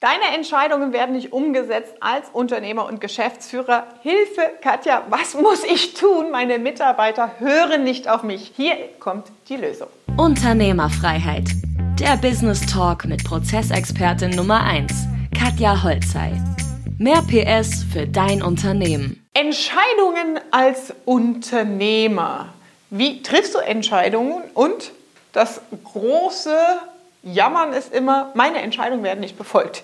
Deine Entscheidungen werden nicht umgesetzt als Unternehmer und Geschäftsführer. Hilfe, Katja, was muss ich tun? Meine Mitarbeiter hören nicht auf mich. Hier kommt die Lösung. Unternehmerfreiheit. Der Business Talk mit Prozessexpertin Nummer 1, Katja Holzei. Mehr PS für dein Unternehmen. Entscheidungen als Unternehmer. Wie triffst du Entscheidungen? Und das große Jammern ist immer, meine Entscheidungen werden nicht befolgt.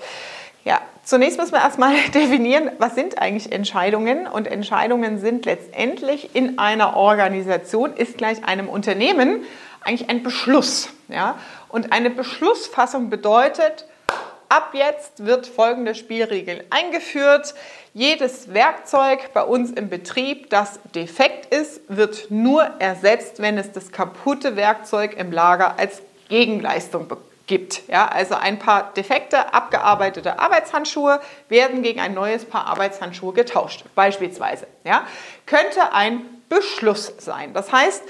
Ja, zunächst müssen wir erstmal definieren, was sind eigentlich Entscheidungen? Und Entscheidungen sind letztendlich in einer Organisation, ist gleich einem Unternehmen eigentlich ein Beschluss. Ja? Und eine Beschlussfassung bedeutet, ab jetzt wird folgende Spielregel eingeführt. Jedes Werkzeug bei uns im Betrieb, das defekt ist, wird nur ersetzt, wenn es das kaputte Werkzeug im Lager als Gegenleistung gibt. Ja, also ein paar defekte, abgearbeitete Arbeitshandschuhe werden gegen ein neues Paar Arbeitshandschuhe getauscht, beispielsweise. Ja, könnte ein Beschluss sein. Das heißt,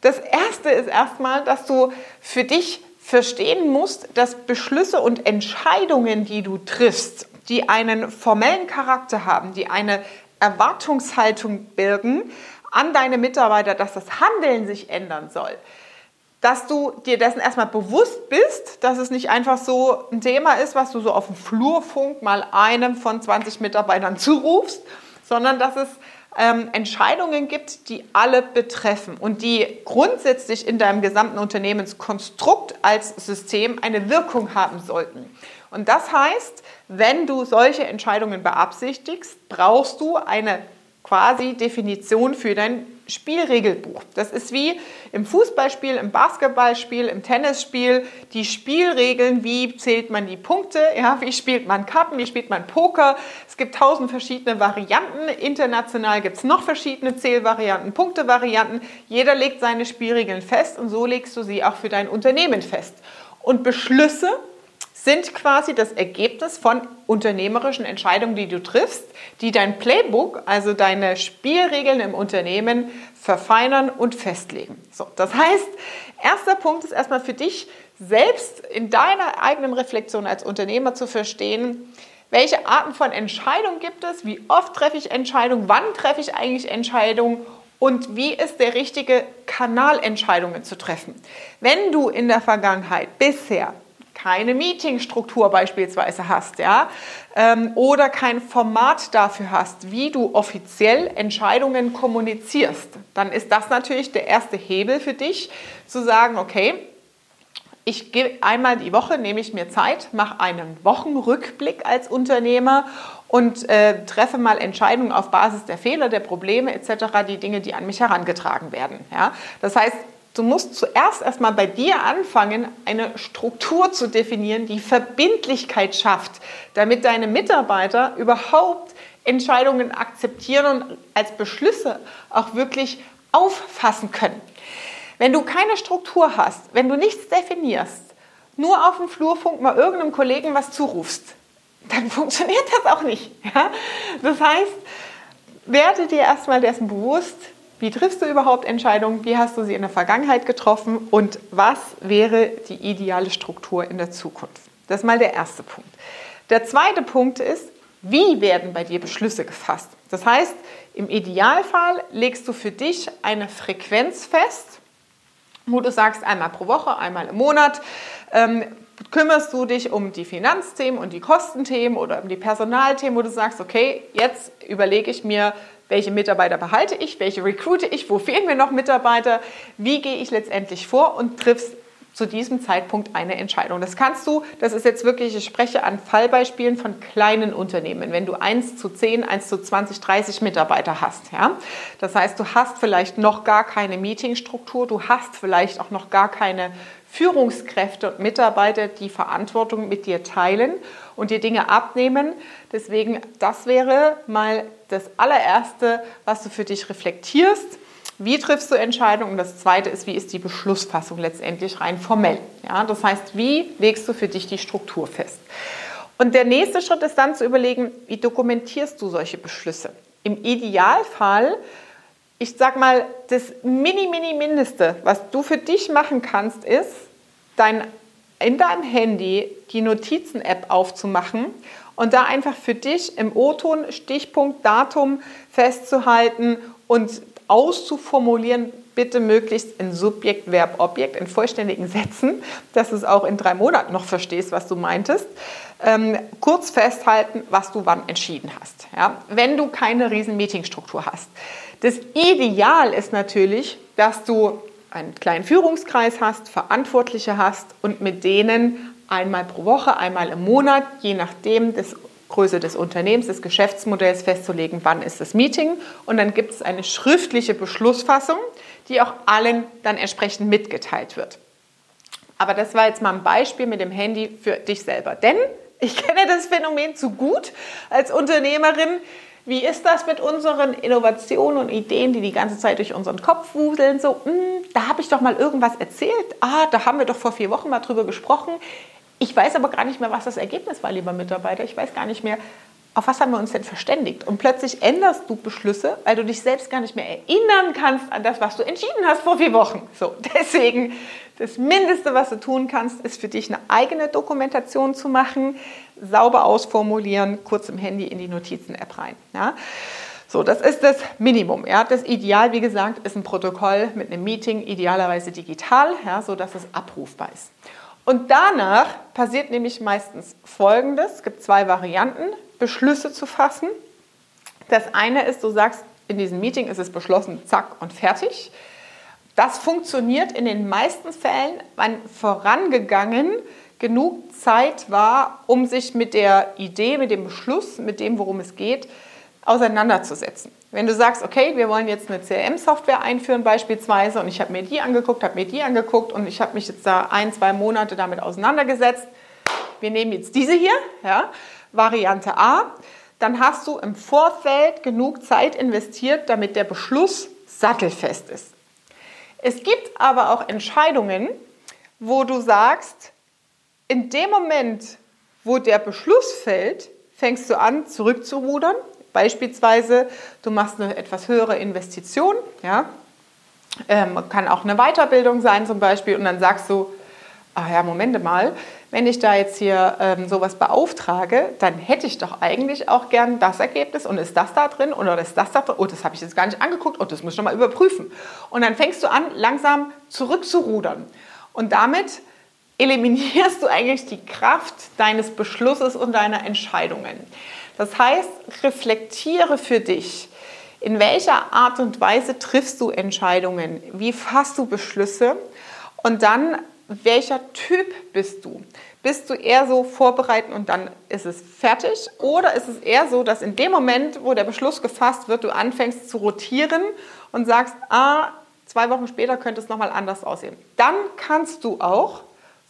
das Erste ist erstmal, dass du für dich verstehen musst, dass Beschlüsse und Entscheidungen, die du triffst, die einen formellen Charakter haben, die eine Erwartungshaltung birgen an deine Mitarbeiter, dass das Handeln sich ändern soll, dass du dir dessen erstmal bewusst bist, dass es nicht einfach so ein Thema ist, was du so auf dem Flurfunk mal einem von 20 Mitarbeitern zurufst, sondern dass es ähm, Entscheidungen gibt, die alle betreffen und die grundsätzlich in deinem gesamten Unternehmenskonstrukt als System eine Wirkung haben sollten. Und das heißt, wenn du solche Entscheidungen beabsichtigst, brauchst du eine quasi Definition für dein Spielregelbuch. Das ist wie im Fußballspiel, im Basketballspiel, im Tennisspiel die Spielregeln, wie zählt man die Punkte, ja, wie spielt man Karten, wie spielt man Poker. Es gibt tausend verschiedene Varianten. International gibt es noch verschiedene Zählvarianten, Punktevarianten. Jeder legt seine Spielregeln fest und so legst du sie auch für dein Unternehmen fest. Und Beschlüsse sind quasi das Ergebnis von unternehmerischen Entscheidungen, die du triffst, die dein Playbook, also deine Spielregeln im Unternehmen verfeinern und festlegen. So, das heißt, erster Punkt ist erstmal für dich selbst in deiner eigenen Reflexion als Unternehmer zu verstehen, welche Arten von Entscheidungen gibt es, wie oft treffe ich Entscheidungen, wann treffe ich eigentlich Entscheidungen und wie ist der richtige Kanal, Entscheidungen zu treffen. Wenn du in der Vergangenheit bisher keine Meetingstruktur beispielsweise hast, ja, ähm, oder kein Format dafür hast, wie du offiziell Entscheidungen kommunizierst, dann ist das natürlich der erste Hebel für dich, zu sagen, okay, ich gehe einmal die Woche, nehme ich mir Zeit, mache einen Wochenrückblick als Unternehmer und äh, treffe mal Entscheidungen auf Basis der Fehler, der Probleme etc., die Dinge, die an mich herangetragen werden. Ja? Das heißt, Du musst zuerst erstmal bei dir anfangen, eine Struktur zu definieren, die Verbindlichkeit schafft, damit deine Mitarbeiter überhaupt Entscheidungen akzeptieren und als Beschlüsse auch wirklich auffassen können. Wenn du keine Struktur hast, wenn du nichts definierst, nur auf dem Flurfunk mal irgendeinem Kollegen was zurufst, dann funktioniert das auch nicht. Ja? Das heißt, werde dir erstmal dessen bewusst, wie triffst du überhaupt Entscheidungen? Wie hast du sie in der Vergangenheit getroffen? Und was wäre die ideale Struktur in der Zukunft? Das ist mal der erste Punkt. Der zweite Punkt ist, wie werden bei dir Beschlüsse gefasst? Das heißt, im Idealfall legst du für dich eine Frequenz fest, wo du sagst, einmal pro Woche, einmal im Monat, ähm, kümmerst du dich um die Finanzthemen und die Kostenthemen oder um die Personalthemen, wo du sagst, okay, jetzt überlege ich mir, welche Mitarbeiter behalte ich, welche recruite ich, wo fehlen mir noch Mitarbeiter, wie gehe ich letztendlich vor und triffst zu diesem Zeitpunkt eine Entscheidung. Das kannst du, das ist jetzt wirklich, ich spreche an Fallbeispielen von kleinen Unternehmen, wenn du 1 zu 10, 1 zu 20, 30 Mitarbeiter hast. Ja? Das heißt, du hast vielleicht noch gar keine Meetingstruktur, du hast vielleicht auch noch gar keine Führungskräfte und Mitarbeiter, die Verantwortung mit dir teilen und dir Dinge abnehmen. Deswegen, das wäre mal das allererste, was du für dich reflektierst. Wie triffst du Entscheidungen? Und das zweite ist, wie ist die Beschlussfassung letztendlich rein formell? Ja, das heißt, wie legst du für dich die Struktur fest? Und der nächste Schritt ist dann zu überlegen, wie dokumentierst du solche Beschlüsse? Im Idealfall, ich sag mal, das mini, mini, mindeste, was du für dich machen kannst, ist, dein in deinem Handy die Notizen-App aufzumachen und da einfach für dich im O-Ton Stichpunkt, Datum festzuhalten und auszuformulieren, bitte möglichst in Subjekt, Verb, Objekt, in vollständigen Sätzen, dass du es auch in drei Monaten noch verstehst, was du meintest. Ähm, kurz festhalten, was du wann entschieden hast. Ja? Wenn du keine riesen Meetingstruktur hast. Das Ideal ist natürlich, dass du einen kleinen Führungskreis hast, Verantwortliche hast und mit denen einmal pro Woche, einmal im Monat, je nachdem des Größe des Unternehmens, des Geschäftsmodells festzulegen, wann ist das Meeting. Und dann gibt es eine schriftliche Beschlussfassung, die auch allen dann entsprechend mitgeteilt wird. Aber das war jetzt mal ein Beispiel mit dem Handy für dich selber. Denn ich kenne das Phänomen zu gut als Unternehmerin. Wie ist das mit unseren Innovationen und Ideen, die die ganze Zeit durch unseren Kopf wuseln? So, mh, hm, da habe ich doch mal irgendwas erzählt. Ah, da haben wir doch vor vier Wochen mal drüber gesprochen. Ich weiß aber gar nicht mehr, was das Ergebnis war, lieber Mitarbeiter. Ich weiß gar nicht mehr, auf was haben wir uns denn verständigt? Und plötzlich änderst du Beschlüsse, weil du dich selbst gar nicht mehr erinnern kannst an das, was du entschieden hast vor vier Wochen. So, deswegen das Mindeste, was du tun kannst, ist für dich eine eigene Dokumentation zu machen, sauber ausformulieren, kurz im Handy in die Notizen-App rein. Ja? So, das ist das Minimum. Ja? Das Ideal, wie gesagt, ist ein Protokoll mit einem Meeting, idealerweise digital, ja, sodass es abrufbar ist. Und danach passiert nämlich meistens Folgendes. Es gibt zwei Varianten, Beschlüsse zu fassen. Das eine ist, du sagst, in diesem Meeting ist es beschlossen, zack und fertig. Das funktioniert in den meisten Fällen, wenn vorangegangen genug Zeit war, um sich mit der Idee, mit dem Beschluss, mit dem, worum es geht, auseinanderzusetzen. Wenn du sagst, okay, wir wollen jetzt eine CRM-Software einführen beispielsweise und ich habe mir die angeguckt, habe mir die angeguckt und ich habe mich jetzt da ein, zwei Monate damit auseinandergesetzt. Wir nehmen jetzt diese hier, ja, Variante A. Dann hast du im Vorfeld genug Zeit investiert, damit der Beschluss sattelfest ist. Es gibt aber auch Entscheidungen, wo du sagst, in dem Moment, wo der Beschluss fällt, fängst du an, zurückzurudern Beispielsweise, du machst eine etwas höhere Investition, ja, ähm, kann auch eine Weiterbildung sein zum Beispiel, und dann sagst du, ach ja, Momente mal, wenn ich da jetzt hier ähm, sowas beauftrage, dann hätte ich doch eigentlich auch gern das Ergebnis und ist das da drin oder ist das da drin? Oh, das habe ich jetzt gar nicht angeguckt und oh, das muss ich noch mal überprüfen. Und dann fängst du an, langsam zurückzurudern. Und damit eliminierst du eigentlich die Kraft deines Beschlusses und deiner Entscheidungen. Das heißt, reflektiere für dich, in welcher Art und Weise triffst du Entscheidungen, wie fasst du Beschlüsse und dann, welcher Typ bist du? Bist du eher so vorbereiten und dann ist es fertig? Oder ist es eher so, dass in dem Moment, wo der Beschluss gefasst wird, du anfängst zu rotieren und sagst, ah, zwei Wochen später könnte es nochmal anders aussehen? Dann kannst du auch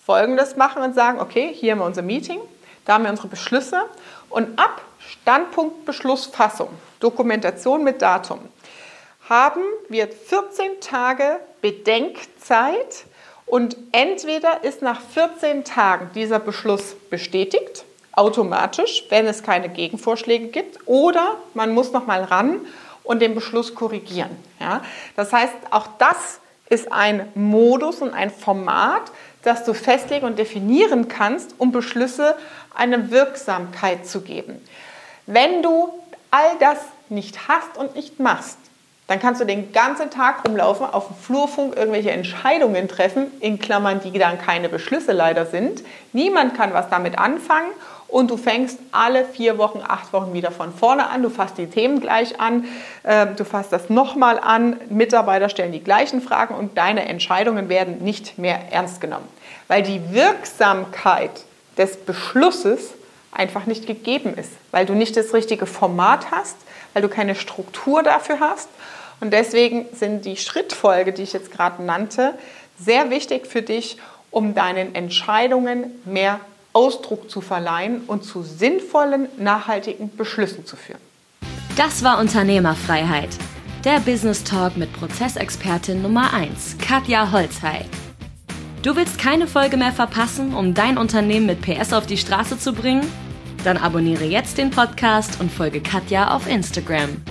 Folgendes machen und sagen, okay, hier haben wir unser Meeting, da haben wir unsere Beschlüsse und ab Standpunkt Beschlussfassung, Dokumentation mit Datum, haben wir 14 Tage Bedenkzeit und entweder ist nach 14 Tagen dieser Beschluss bestätigt, automatisch, wenn es keine Gegenvorschläge gibt, oder man muss noch mal ran und den Beschluss korrigieren. Ja? Das heißt, auch das ist ein Modus und ein Format, das du festlegen und definieren kannst, um Beschlüsse eine Wirksamkeit zu geben. Wenn du all das nicht hast und nicht machst, dann kannst du den ganzen Tag rumlaufen, auf dem Flurfunk irgendwelche Entscheidungen treffen, in Klammern, die dann keine Beschlüsse leider sind. Niemand kann was damit anfangen und du fängst alle vier Wochen, acht Wochen wieder von vorne an. Du fasst die Themen gleich an, ähm, du fasst das nochmal an, Mitarbeiter stellen die gleichen Fragen und deine Entscheidungen werden nicht mehr ernst genommen. Weil die Wirksamkeit des Beschlusses einfach nicht gegeben ist, weil du nicht das richtige Format hast, weil du keine Struktur dafür hast. Und deswegen sind die Schrittfolge, die ich jetzt gerade nannte, sehr wichtig für dich, um deinen Entscheidungen mehr Ausdruck zu verleihen und zu sinnvollen, nachhaltigen Beschlüssen zu führen. Das war Unternehmerfreiheit. Der Business Talk mit Prozessexpertin Nummer 1, Katja Holzhey. Du willst keine Folge mehr verpassen, um dein Unternehmen mit PS auf die Straße zu bringen? Dann abonniere jetzt den Podcast und folge Katja auf Instagram.